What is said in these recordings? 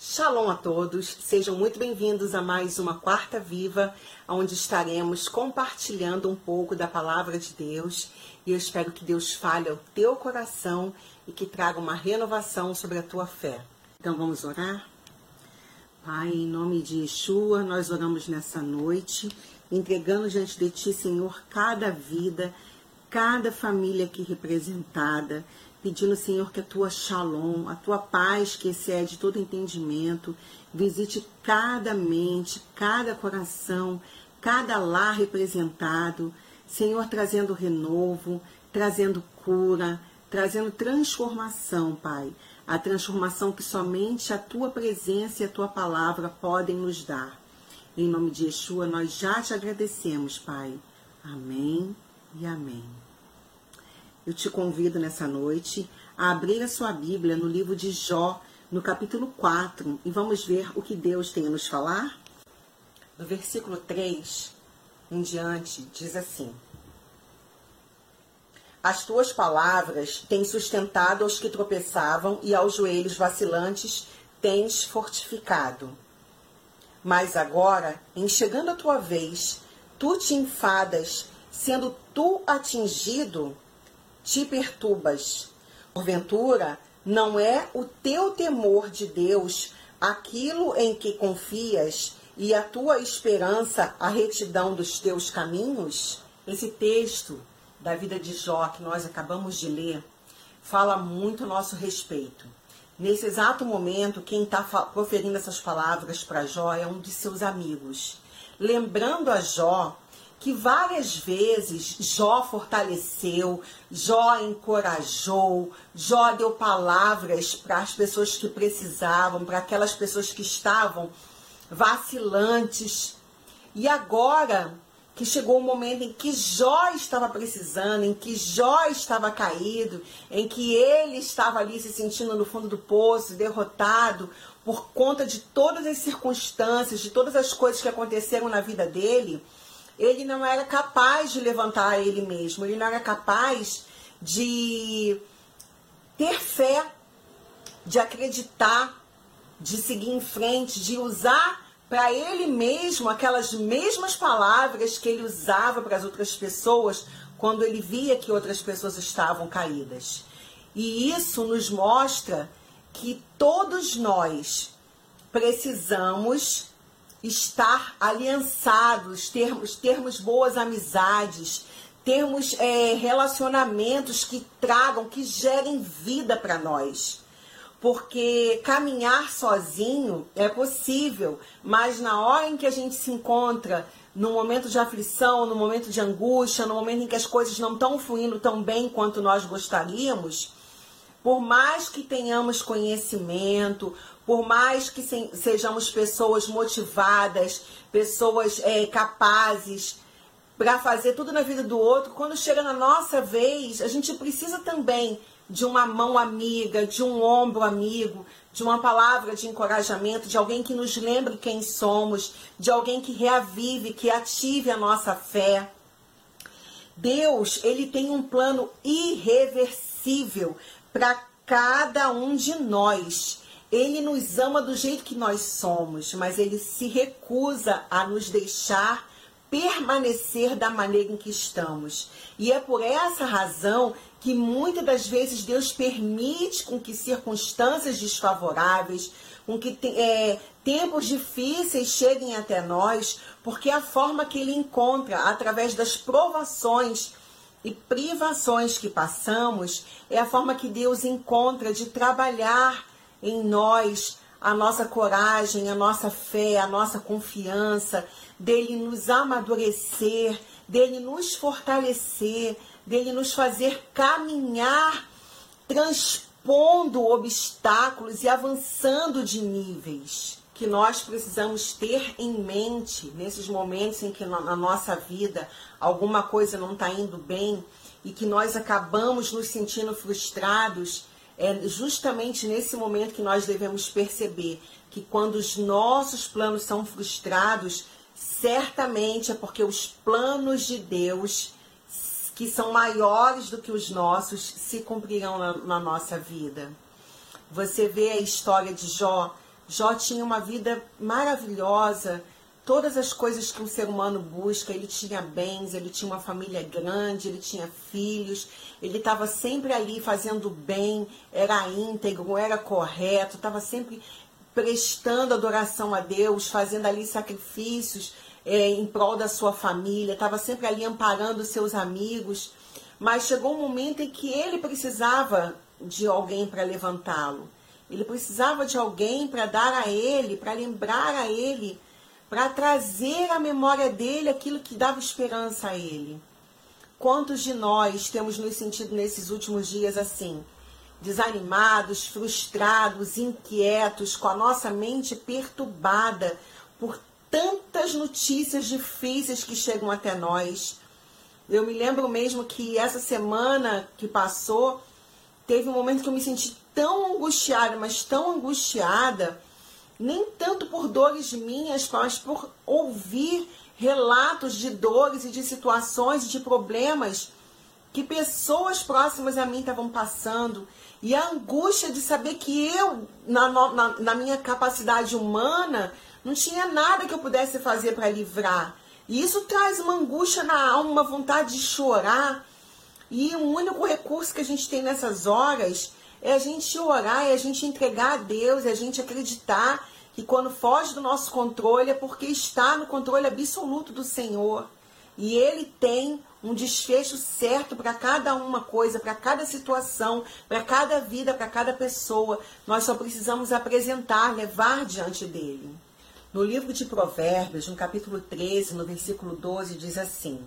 Shalom a todos, sejam muito bem-vindos a mais uma Quarta Viva, onde estaremos compartilhando um pouco da palavra de Deus e eu espero que Deus fale ao teu coração e que traga uma renovação sobre a tua fé. Então vamos orar? Pai, em nome de Yeshua, nós oramos nessa noite, entregando diante de Ti, Senhor, cada vida, cada família aqui representada, pedindo, Senhor, que a tua shalom, a tua paz que excede todo entendimento, visite cada mente, cada coração, cada lar representado, Senhor, trazendo renovo, trazendo cura, trazendo transformação, Pai. A transformação que somente a tua presença e a tua palavra podem nos dar. Em nome de Yeshua, nós já te agradecemos, Pai. Amém e amém. Eu te convido nessa noite a abrir a sua Bíblia no livro de Jó, no capítulo 4, e vamos ver o que Deus tem a nos falar. Do versículo 3 em diante, diz assim: As tuas palavras têm sustentado aos que tropeçavam e aos joelhos vacilantes tens fortificado. Mas agora, em chegando a tua vez, tu te enfadas, sendo tu atingido te perturbas. Porventura, não é o teu temor de Deus aquilo em que confias e a tua esperança a retidão dos teus caminhos? Esse texto da vida de Jó que nós acabamos de ler fala muito a nosso respeito. Nesse exato momento, quem está proferindo essas palavras para Jó é um de seus amigos, lembrando a Jó que várias vezes Jó fortaleceu, Jó encorajou, Jó deu palavras para as pessoas que precisavam, para aquelas pessoas que estavam vacilantes. E agora que chegou o momento em que Jó estava precisando, em que Jó estava caído, em que ele estava ali se sentindo no fundo do poço, derrotado por conta de todas as circunstâncias, de todas as coisas que aconteceram na vida dele ele não era capaz de levantar ele mesmo, ele não era capaz de ter fé, de acreditar, de seguir em frente, de usar para ele mesmo aquelas mesmas palavras que ele usava para as outras pessoas quando ele via que outras pessoas estavam caídas. E isso nos mostra que todos nós precisamos estar aliançados, termos, termos boas amizades, termos é, relacionamentos que tragam, que gerem vida para nós. Porque caminhar sozinho é possível, mas na hora em que a gente se encontra no momento de aflição, no momento de angústia, no momento em que as coisas não estão fluindo tão bem quanto nós gostaríamos, por mais que tenhamos conhecimento, por mais que se, sejamos pessoas motivadas, pessoas é, capazes para fazer tudo na vida do outro, quando chega na nossa vez, a gente precisa também de uma mão amiga, de um ombro amigo, de uma palavra de encorajamento, de alguém que nos lembre quem somos, de alguém que reavive, que ative a nossa fé. Deus, ele tem um plano irreversível para cada um de nós. Ele nos ama do jeito que nós somos, mas ele se recusa a nos deixar permanecer da maneira em que estamos. E é por essa razão que muitas das vezes Deus permite com que circunstâncias desfavoráveis, com que é, tempos difíceis cheguem até nós, porque é a forma que Ele encontra através das provações e privações que passamos é a forma que Deus encontra de trabalhar em nós a nossa coragem, a nossa fé, a nossa confiança, dele nos amadurecer, dele nos fortalecer, dele nos fazer caminhar transpondo obstáculos e avançando de níveis que nós precisamos ter em mente nesses momentos em que na nossa vida alguma coisa não está indo bem e que nós acabamos nos sentindo frustrados é justamente nesse momento que nós devemos perceber que quando os nossos planos são frustrados, certamente é porque os planos de Deus, que são maiores do que os nossos, se cumprirão na, na nossa vida. Você vê a história de Jó Jó tinha uma vida maravilhosa, todas as coisas que um ser humano busca. Ele tinha bens, ele tinha uma família grande, ele tinha filhos, ele estava sempre ali fazendo bem, era íntegro, era correto, estava sempre prestando adoração a Deus, fazendo ali sacrifícios é, em prol da sua família, estava sempre ali amparando seus amigos. Mas chegou um momento em que ele precisava de alguém para levantá-lo. Ele precisava de alguém para dar a ele, para lembrar a ele, para trazer à memória dele aquilo que dava esperança a ele. Quantos de nós temos nos sentido nesses últimos dias assim? Desanimados, frustrados, inquietos, com a nossa mente perturbada por tantas notícias difíceis que chegam até nós. Eu me lembro mesmo que essa semana que passou, teve um momento que eu me senti tão angustiada, mas tão angustiada, nem tanto por dores minhas, mas por ouvir relatos de dores e de situações, e de problemas que pessoas próximas a mim estavam passando. E a angústia de saber que eu, na, na, na minha capacidade humana, não tinha nada que eu pudesse fazer para livrar. E isso traz uma angústia na alma, uma vontade de chorar. E o único recurso que a gente tem nessas horas é a gente orar, é a gente entregar a Deus, é a gente acreditar que quando foge do nosso controle é porque está no controle absoluto do Senhor. E Ele tem um desfecho certo para cada uma coisa, para cada situação, para cada vida, para cada pessoa. Nós só precisamos apresentar, levar diante dele. No livro de Provérbios, no capítulo 13, no versículo 12, diz assim: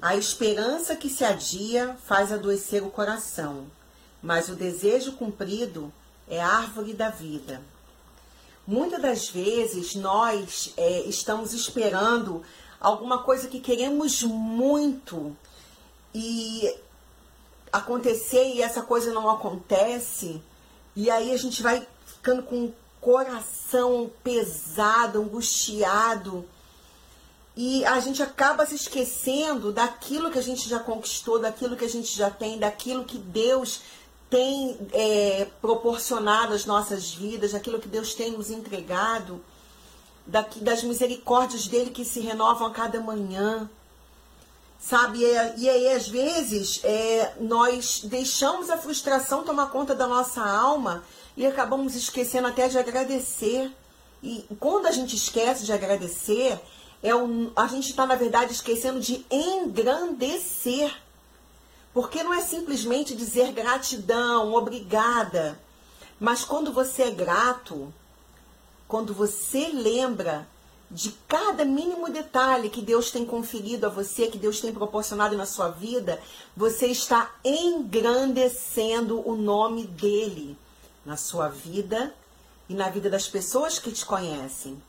A esperança que se adia faz adoecer o coração mas o desejo cumprido é árvore da vida. Muitas das vezes nós é, estamos esperando alguma coisa que queremos muito e acontecer e essa coisa não acontece, e aí a gente vai ficando com o coração pesado, angustiado, e a gente acaba se esquecendo daquilo que a gente já conquistou, daquilo que a gente já tem, daquilo que Deus tem é, proporcionado às nossas vidas, aquilo que Deus tem nos entregado, daqui, das misericórdias dele que se renovam a cada manhã. Sabe? E, aí, às vezes, é, nós deixamos a frustração tomar conta da nossa alma e acabamos esquecendo até de agradecer. E quando a gente esquece de agradecer, é um, a gente está, na verdade, esquecendo de engrandecer porque não é simplesmente dizer gratidão, obrigada. Mas quando você é grato, quando você lembra de cada mínimo detalhe que Deus tem conferido a você, que Deus tem proporcionado na sua vida, você está engrandecendo o nome dele na sua vida e na vida das pessoas que te conhecem.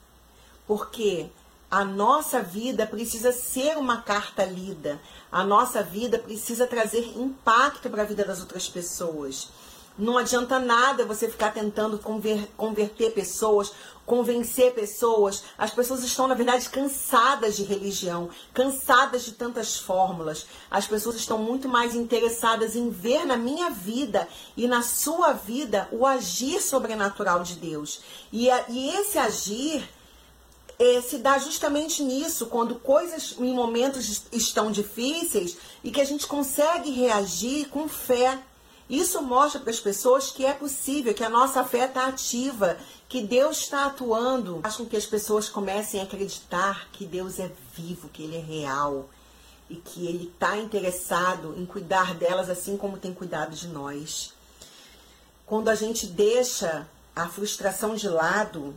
Porque a nossa vida precisa ser uma carta lida. A nossa vida precisa trazer impacto para a vida das outras pessoas. Não adianta nada você ficar tentando conver, converter pessoas, convencer pessoas. As pessoas estão, na verdade, cansadas de religião, cansadas de tantas fórmulas. As pessoas estão muito mais interessadas em ver na minha vida e na sua vida o agir sobrenatural de Deus. E, e esse agir é, se dá justamente nisso, quando coisas em momentos estão difíceis e que a gente consegue reagir com fé. Isso mostra para as pessoas que é possível, que a nossa fé está ativa, que Deus está atuando. Faz com que as pessoas comecem a acreditar que Deus é vivo, que Ele é real e que Ele está interessado em cuidar delas assim como tem cuidado de nós. Quando a gente deixa a frustração de lado,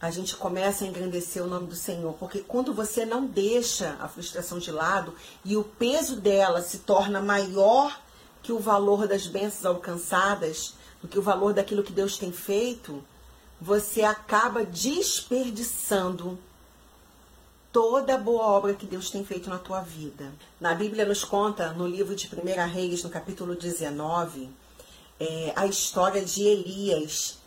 a gente começa a engrandecer o nome do Senhor, porque quando você não deixa a frustração de lado e o peso dela se torna maior que o valor das bênçãos alcançadas, do que o valor daquilo que Deus tem feito, você acaba desperdiçando toda a boa obra que Deus tem feito na tua vida. Na Bíblia nos conta, no livro de 1 Reis, no capítulo 19, é, a história de Elias,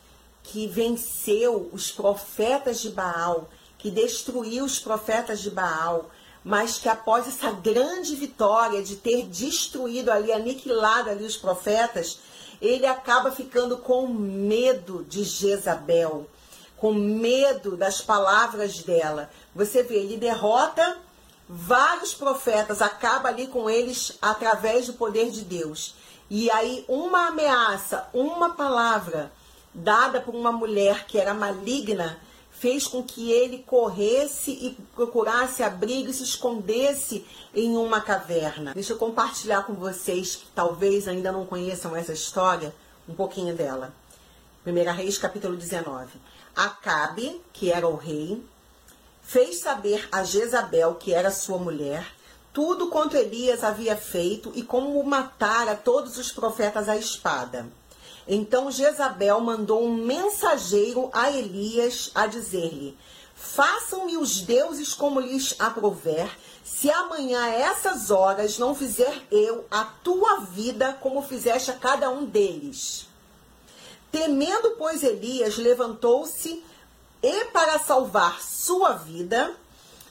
que venceu os profetas de Baal, que destruiu os profetas de Baal, mas que após essa grande vitória de ter destruído ali, aniquilado ali os profetas, ele acaba ficando com medo de Jezabel. com medo das palavras dela. Você vê, ele derrota vários profetas, acaba ali com eles através do poder de Deus. E aí, uma ameaça, uma palavra dada por uma mulher que era maligna, fez com que ele corresse e procurasse abrigo e se escondesse em uma caverna. Deixa eu compartilhar com vocês que talvez ainda não conheçam essa história, um pouquinho dela. 1 Reis, capítulo 19. Acabe, que era o rei, fez saber a Jezabel, que era sua mulher, tudo quanto Elias havia feito e como matara todos os profetas à espada. Então Jezabel mandou um mensageiro a Elias a dizer-lhe: Façam-me os deuses como lhes aprouver, se amanhã a essas horas não fizer eu a tua vida como fizeste a cada um deles. Temendo, pois, Elias levantou-se e, para salvar sua vida,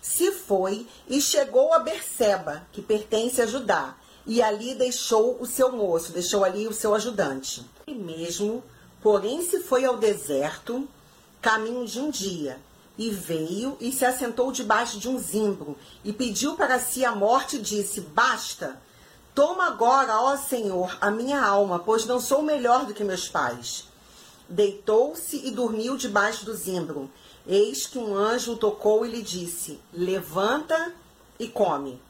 se foi e chegou a Berseba, que pertence a Judá, e ali deixou o seu moço, deixou ali o seu ajudante. E mesmo, porém, se foi ao deserto, caminho de um dia, e veio e se assentou debaixo de um zimbro, e pediu para si a morte e disse: Basta, toma agora, ó Senhor, a minha alma, pois não sou melhor do que meus pais. Deitou-se e dormiu debaixo do zimbro. Eis que um anjo tocou e lhe disse: Levanta e come.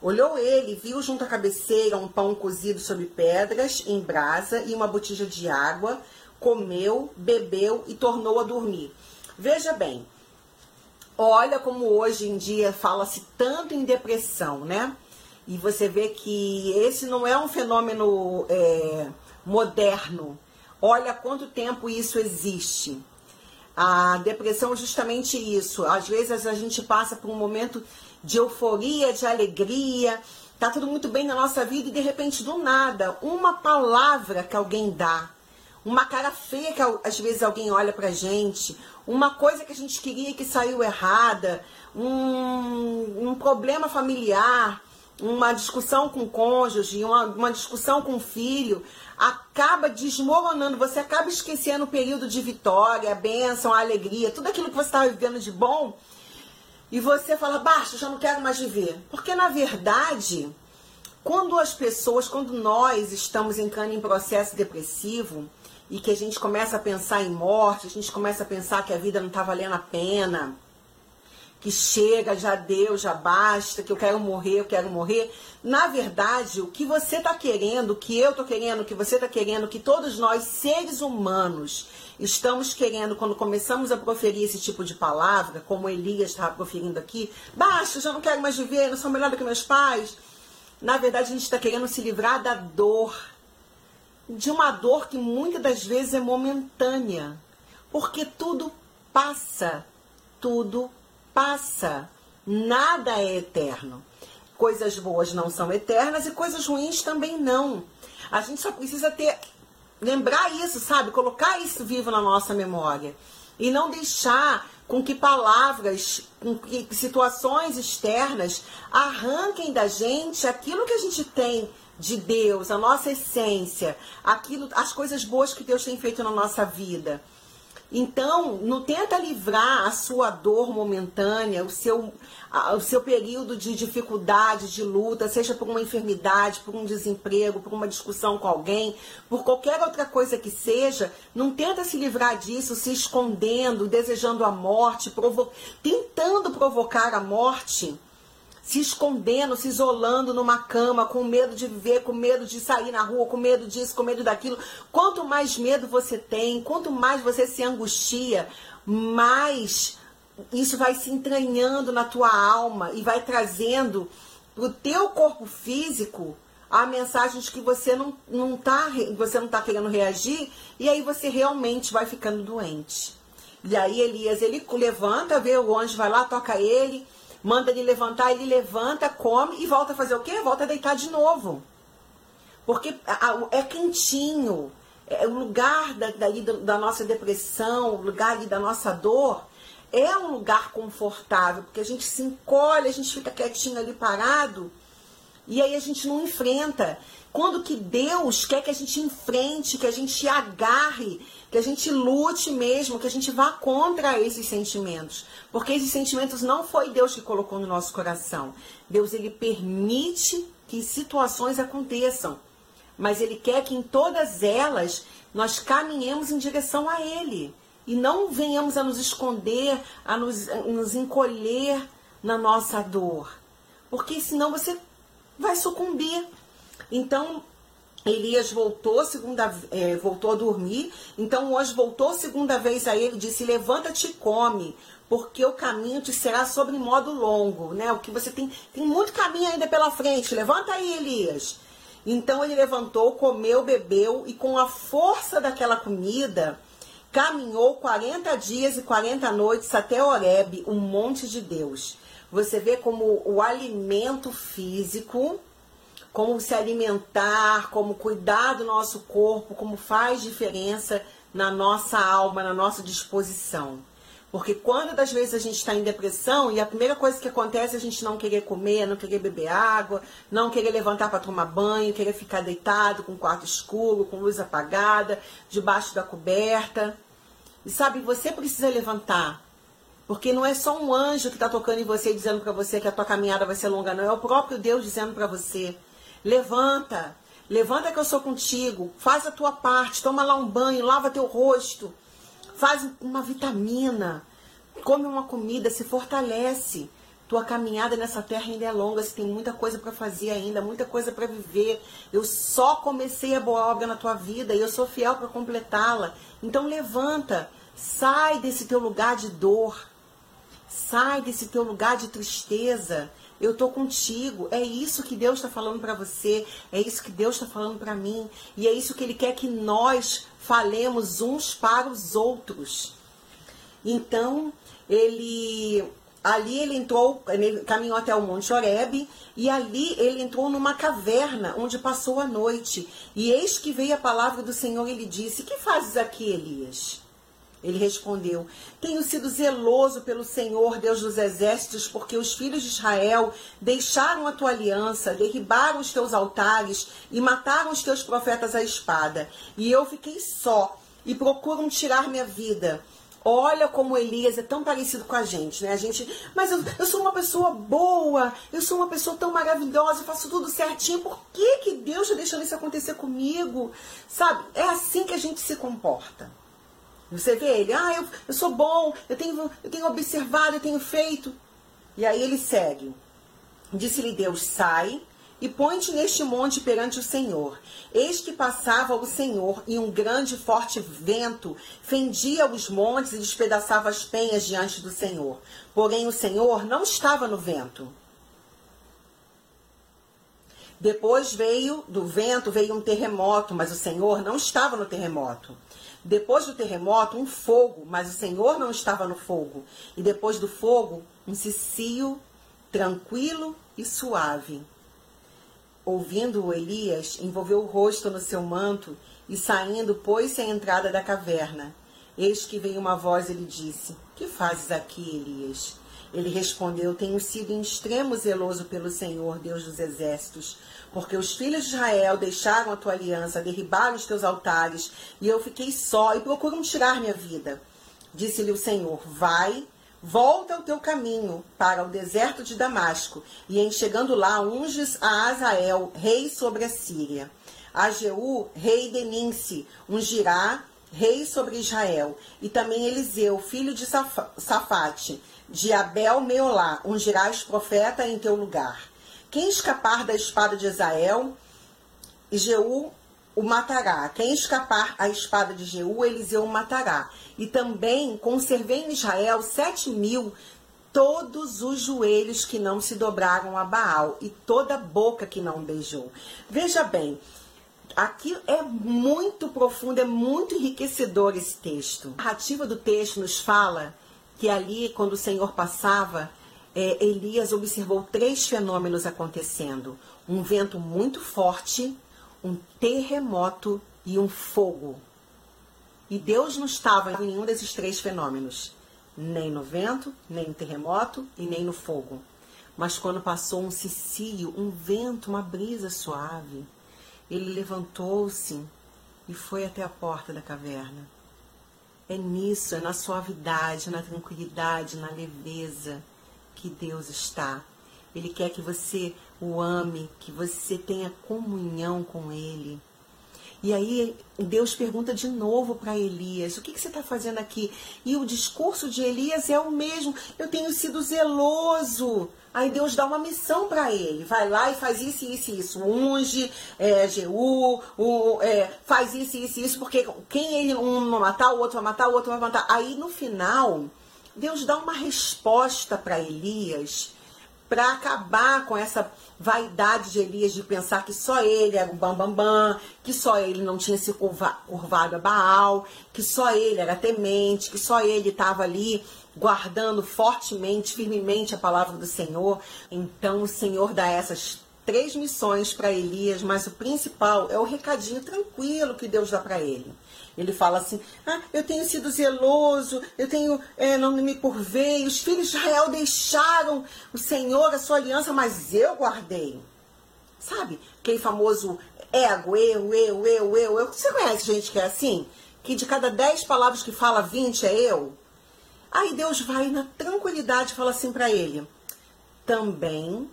Olhou ele, viu junto à cabeceira um pão cozido sobre pedras, em brasa, e uma botija de água. Comeu, bebeu e tornou a dormir. Veja bem, olha como hoje em dia fala-se tanto em depressão, né? E você vê que esse não é um fenômeno é, moderno, Olha quanto tempo isso existe. A depressão é justamente isso. Às vezes a gente passa por um momento de euforia, de alegria, tá tudo muito bem na nossa vida e de repente do nada, uma palavra que alguém dá, uma cara feia que às vezes alguém olha pra gente, uma coisa que a gente queria que saiu errada, um, um problema familiar, uma discussão com o cônjuge, uma, uma discussão com o filho, acaba desmoronando, você acaba esquecendo o período de vitória, a bênção, a alegria, tudo aquilo que você estava vivendo de bom, e você fala, basta, já não quero mais viver. Porque na verdade, quando as pessoas, quando nós estamos entrando em processo depressivo e que a gente começa a pensar em morte, a gente começa a pensar que a vida não está valendo a pena, que chega, já deu, já basta, que eu quero morrer, eu quero morrer. Na verdade, o que você está querendo, o que eu estou querendo, o que você está querendo, que todos nós, seres humanos, estamos querendo quando começamos a proferir esse tipo de palavra, como Elias estava proferindo aqui, basta, já não quero mais viver, não sou melhor do que meus pais. Na verdade, a gente está querendo se livrar da dor, de uma dor que muitas das vezes é momentânea, porque tudo passa, tudo passa. Nada é eterno. Coisas boas não são eternas e coisas ruins também não. A gente só precisa ter lembrar isso, sabe? Colocar isso vivo na nossa memória e não deixar com que palavras, com que situações externas arranquem da gente aquilo que a gente tem de Deus, a nossa essência, aquilo, as coisas boas que Deus tem feito na nossa vida. Então, não tenta livrar a sua dor momentânea, o seu, o seu período de dificuldade, de luta, seja por uma enfermidade, por um desemprego, por uma discussão com alguém, por qualquer outra coisa que seja, não tenta se livrar disso se escondendo, desejando a morte, provo tentando provocar a morte se escondendo, se isolando numa cama, com medo de viver, com medo de sair na rua, com medo disso, com medo daquilo. Quanto mais medo você tem, quanto mais você se angustia, mais isso vai se entranhando na tua alma e vai trazendo para o teu corpo físico a mensagem de que você não, não tá, você não tá querendo reagir e aí você realmente vai ficando doente. E aí Elias, ele levanta, vê o anjo, vai lá, toca ele, manda ele levantar, ele levanta, come e volta a fazer o quê? Volta a deitar de novo. Porque é quentinho. É o lugar da, daí da nossa depressão, o lugar da nossa dor, é um lugar confortável, porque a gente se encolhe, a gente fica quietinho ali parado E aí a gente não enfrenta. Quando que Deus quer que a gente enfrente, que a gente agarre, que a gente lute mesmo, que a gente vá contra esses sentimentos. Porque esses sentimentos não foi Deus que colocou no nosso coração. Deus ele permite que situações aconteçam, mas ele quer que em todas elas nós caminhemos em direção a ele e não venhamos a nos esconder, a nos, a nos encolher na nossa dor, porque senão você vai sucumbir. Então, Elias voltou segunda é, voltou a dormir. Então hoje voltou segunda vez a ele disse: Levanta-te e come, porque o caminho te será sobre modo longo, né? O que você tem tem muito caminho ainda pela frente. Levanta aí, Elias. Então ele levantou, comeu, bebeu e com a força daquela comida caminhou 40 dias e 40 noites até Horebe, o monte de Deus. Você vê como o alimento físico como se alimentar, como cuidar do nosso corpo, como faz diferença na nossa alma, na nossa disposição. Porque quando das vezes a gente está em depressão e a primeira coisa que acontece é a gente não querer comer, não querer beber água, não querer levantar para tomar banho, querer ficar deitado com o quarto escuro, com luz apagada, debaixo da coberta. E sabe, você precisa levantar. Porque não é só um anjo que está tocando em você dizendo para você que a tua caminhada vai ser longa, não. É o próprio Deus dizendo para você Levanta, levanta que eu sou contigo. Faz a tua parte, toma lá um banho, lava teu rosto. Faz uma vitamina, come uma comida, se fortalece. Tua caminhada nessa terra ainda é longa, você tem muita coisa para fazer ainda, muita coisa para viver. Eu só comecei a boa obra na tua vida e eu sou fiel para completá-la. Então levanta, sai desse teu lugar de dor. Sai desse teu lugar de tristeza. Eu tô contigo. É isso que Deus está falando para você. É isso que Deus está falando para mim. E é isso que Ele quer que nós falemos uns para os outros. Então, ele ali ele entrou, ele caminhou até o Monte Oreb, e ali ele entrou numa caverna onde passou a noite. E eis que veio a palavra do Senhor e ele disse: Que fazes aqui, Elias? Ele respondeu: Tenho sido zeloso pelo Senhor, Deus dos exércitos, porque os filhos de Israel deixaram a tua aliança, derribaram os teus altares e mataram os teus profetas à espada. E eu fiquei só e procuram tirar minha vida. Olha como Elias é tão parecido com a gente, né? A gente, mas eu, eu sou uma pessoa boa, eu sou uma pessoa tão maravilhosa, eu faço tudo certinho. Por que, que Deus está deixando isso acontecer comigo? Sabe? É assim que a gente se comporta. Você vê ele, ah, eu, eu sou bom, eu tenho, eu tenho observado, eu tenho feito. E aí ele segue. Disse-lhe Deus: sai e põe-te neste monte perante o Senhor. Eis que passava o Senhor, e um grande e forte vento fendia os montes e despedaçava as penhas diante do Senhor. Porém, o Senhor não estava no vento. Depois veio do vento, veio um terremoto, mas o Senhor não estava no terremoto. Depois do terremoto, um fogo, mas o Senhor não estava no fogo. E depois do fogo, um cicio tranquilo e suave. Ouvindo-o, Elias envolveu o rosto no seu manto e, saindo, pôs-se à entrada da caverna. Eis que veio uma voz e lhe disse: Que fazes aqui, Elias? Ele respondeu: Tenho sido em extremo zeloso pelo Senhor, Deus dos exércitos, porque os filhos de Israel deixaram a tua aliança, derribaram os teus altares, e eu fiquei só e procuram tirar minha vida. Disse-lhe o Senhor: Vai, volta ao teu caminho para o deserto de Damasco, e em chegando lá unges a Azael, rei sobre a Síria. A Jeú, rei de Ninse, ungirá rei sobre Israel. E também Eliseu, filho de Safate, de Abel Meolá, ungirás profeta em teu lugar. Quem escapar da espada de Israel, Jeú o matará. Quem escapar à espada de Jeú, Eliseu o matará. E também conservei em Israel sete mil todos os joelhos que não se dobraram a Baal e toda boca que não beijou. Veja bem, aqui é muito profundo, é muito enriquecedor esse texto. A narrativa do texto nos fala que ali, quando o Senhor passava, é, Elias observou três fenômenos acontecendo: um vento muito forte, um terremoto e um fogo. E Deus não estava em nenhum desses três fenômenos, nem no vento, nem no terremoto e nem no fogo. Mas quando passou um cicio, um vento, uma brisa suave, ele levantou-se e foi até a porta da caverna. É nisso, é na suavidade, na tranquilidade, na leveza que Deus está. Ele quer que você o ame, que você tenha comunhão com Ele. E aí Deus pergunta de novo para Elias: o que, que você está fazendo aqui? E o discurso de Elias é o mesmo: eu tenho sido zeloso. Aí Deus dá uma missão para ele: vai lá e faz isso, isso isso. Unge, é, Jeú, o, é, faz isso, isso isso, porque quem ele um vai matar, o outro vai matar, o outro vai matar. Aí no final, Deus dá uma resposta para Elias para acabar com essa vaidade de Elias de pensar que só ele era o bambambam, bam, bam, que só ele não tinha se curvado a Baal, que só ele era temente, que só ele estava ali guardando fortemente, firmemente a palavra do Senhor. Então o Senhor dá essas três missões para Elias, mas o principal é o recadinho tranquilo que Deus dá para ele. Ele fala assim: ah, eu tenho sido zeloso, eu tenho é, não me curvei, os filhos de Israel deixaram o Senhor, a sua aliança, mas eu guardei. Sabe? Aquele famoso ego, eu, eu, eu, eu, eu. Você conhece gente que é assim? Que de cada dez palavras que fala, vinte é eu? Aí Deus vai na tranquilidade e fala assim para ele: também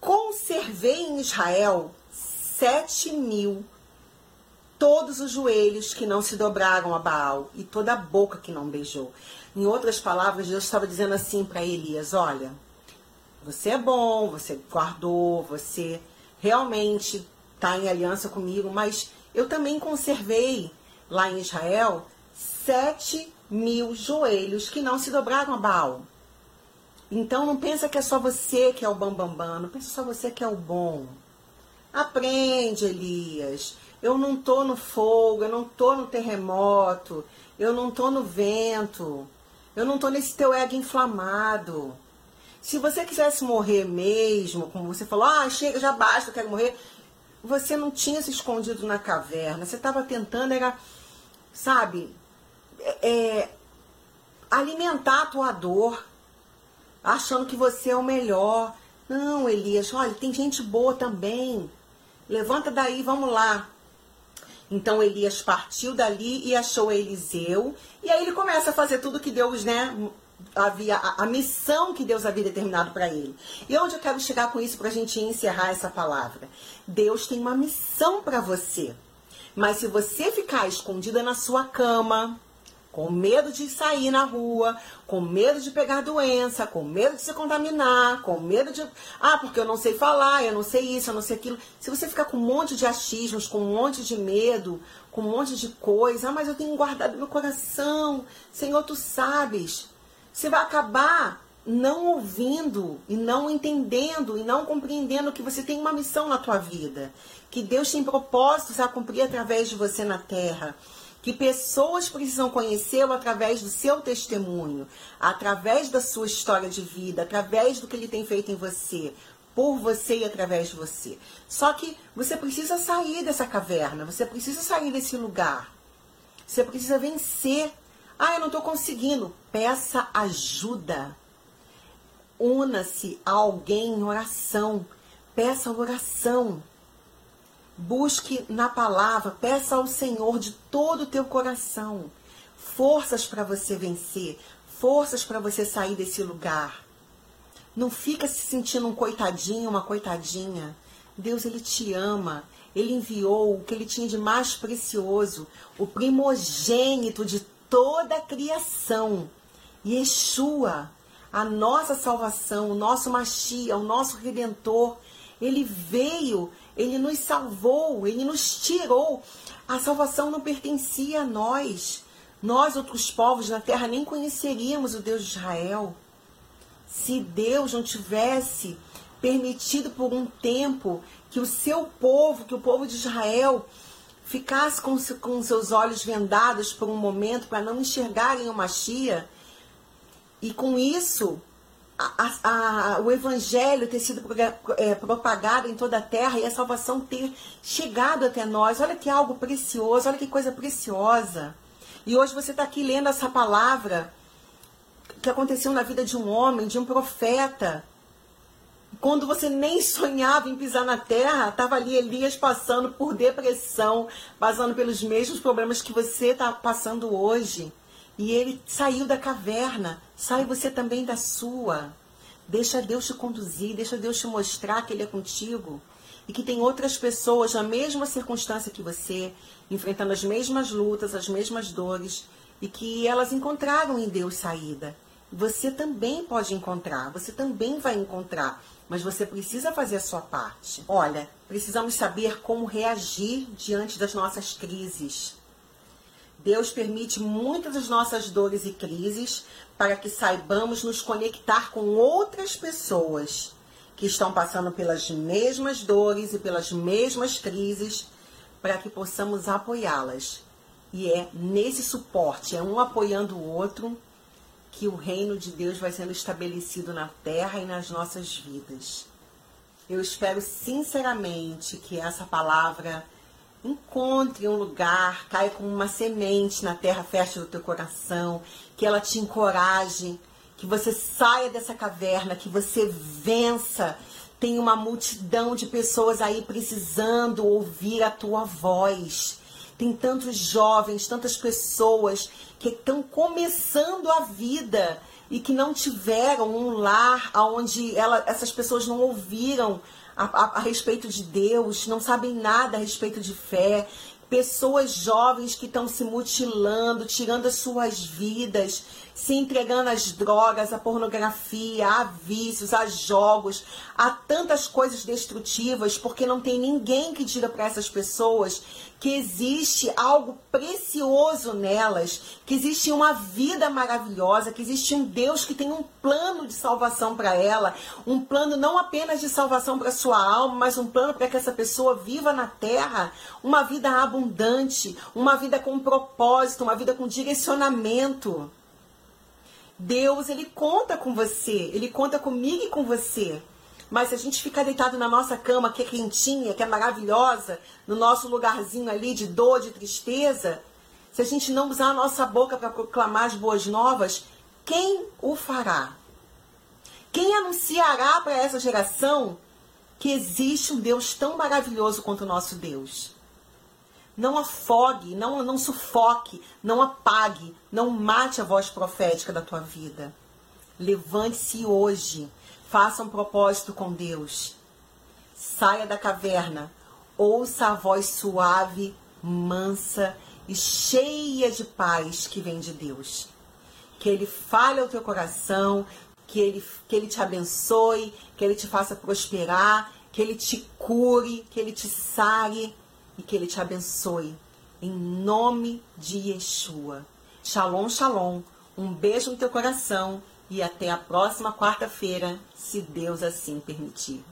conservei em Israel sete mil todos os joelhos que não se dobraram a Baal e toda a boca que não beijou. Em outras palavras, Deus estava dizendo assim para Elias: Olha, você é bom, você guardou, você realmente está em aliança comigo, mas eu também conservei lá em Israel sete mil joelhos que não se dobraram a Baal. Então não pensa que é só você que é o bambambam, bam, bam, não pensa só você que é o bom. Aprende, Elias. Eu não tô no fogo, eu não tô no terremoto, eu não tô no vento, eu não tô nesse teu ego inflamado. Se você quisesse morrer mesmo, como você falou, ah, chega, já basta, eu quero morrer, você não tinha se escondido na caverna, você estava tentando, era, sabe, é, é, alimentar a tua dor, achando que você é o melhor. Não, Elias, olha, tem gente boa também. Levanta daí, vamos lá. Então Elias partiu dali e achou Eliseu. E aí ele começa a fazer tudo que Deus, né, havia a, a missão que Deus havia determinado para ele. E onde eu quero chegar com isso para a gente encerrar essa palavra? Deus tem uma missão para você. Mas se você ficar escondida na sua cama, com medo de sair na rua, com medo de pegar doença, com medo de se contaminar, com medo de. Ah, porque eu não sei falar, eu não sei isso, eu não sei aquilo. Se você ficar com um monte de achismos, com um monte de medo, com um monte de coisa, ah, mas eu tenho guardado meu coração, Senhor, tu sabes. Você vai acabar não ouvindo e não entendendo e não compreendendo que você tem uma missão na tua vida, que Deus tem propósitos a cumprir através de você na terra que pessoas precisam conhecê-lo através do seu testemunho, através da sua história de vida, através do que ele tem feito em você, por você e através de você. Só que você precisa sair dessa caverna, você precisa sair desse lugar. Você precisa vencer. Ah, eu não estou conseguindo. Peça ajuda. Una-se a alguém em oração. Peça oração. Busque na palavra, peça ao Senhor de todo o teu coração forças para você vencer, forças para você sair desse lugar. Não fica se sentindo um coitadinho, uma coitadinha. Deus ele te ama. Ele enviou o que ele tinha de mais precioso, o primogênito de toda a criação. Yeshua, a nossa salvação, o nosso Machia, o nosso redentor, ele veio ele nos salvou, ele nos tirou. A salvação não pertencia a nós. Nós, outros povos na terra, nem conheceríamos o Deus de Israel. Se Deus não tivesse permitido por um tempo que o seu povo, que o povo de Israel, ficasse com, com seus olhos vendados por um momento para não enxergarem o Machia, e com isso a, a, o evangelho ter sido é, propagado em toda a terra e a salvação ter chegado até nós. Olha que algo precioso, olha que coisa preciosa. E hoje você está aqui lendo essa palavra que aconteceu na vida de um homem, de um profeta, Quando você nem sonhava em pisar na terra, estava ali Elias passando por depressão, passando pelos mesmos problemas que você está passando hoje. E ele saiu da caverna, sai você também da sua. Deixa Deus te conduzir, deixa Deus te mostrar que Ele é contigo e que tem outras pessoas na mesma circunstância que você, enfrentando as mesmas lutas, as mesmas dores, e que elas encontraram em Deus saída. Você também pode encontrar, você também vai encontrar, mas você precisa fazer a sua parte. Olha, precisamos saber como reagir diante das nossas crises. Deus permite muitas das nossas dores e crises para que saibamos nos conectar com outras pessoas que estão passando pelas mesmas dores e pelas mesmas crises, para que possamos apoiá-las. E é nesse suporte, é um apoiando o outro, que o reino de Deus vai sendo estabelecido na terra e nas nossas vidas. Eu espero sinceramente que essa palavra encontre um lugar, caia como uma semente na terra fértil do teu coração, que ela te encoraje que você saia dessa caverna, que você vença. Tem uma multidão de pessoas aí precisando ouvir a tua voz. Tem tantos jovens, tantas pessoas que estão começando a vida e que não tiveram um lar onde essas pessoas não ouviram a, a, a respeito de Deus, não sabem nada a respeito de fé, pessoas jovens que estão se mutilando, tirando as suas vidas, se entregando às drogas, à pornografia, a vícios, a jogos, a tantas coisas destrutivas, porque não tem ninguém que diga para essas pessoas que existe algo precioso nelas, que existe uma vida maravilhosa, que existe um Deus que tem um plano de salvação para ela, um plano não apenas de salvação para sua alma, mas um plano para que essa pessoa viva na terra uma vida abundante, uma vida com propósito, uma vida com direcionamento. Deus, ele conta com você, ele conta comigo e com você. Mas se a gente ficar deitado na nossa cama, que é quentinha, que é maravilhosa, no nosso lugarzinho ali de dor, de tristeza, se a gente não usar a nossa boca para proclamar as boas novas, quem o fará? Quem anunciará para essa geração que existe um Deus tão maravilhoso quanto o nosso Deus? Não afogue, não, não sufoque, não apague, não mate a voz profética da tua vida. Levante-se hoje Faça um propósito com Deus. Saia da caverna. Ouça a voz suave, mansa e cheia de paz que vem de Deus. Que Ele fale ao teu coração, que Ele, que ele te abençoe, que Ele te faça prosperar, que Ele te cure, que Ele te sare e que Ele te abençoe. Em nome de Yeshua. Shalom, shalom. Um beijo no teu coração e até a próxima quarta-feira, se Deus assim permitir.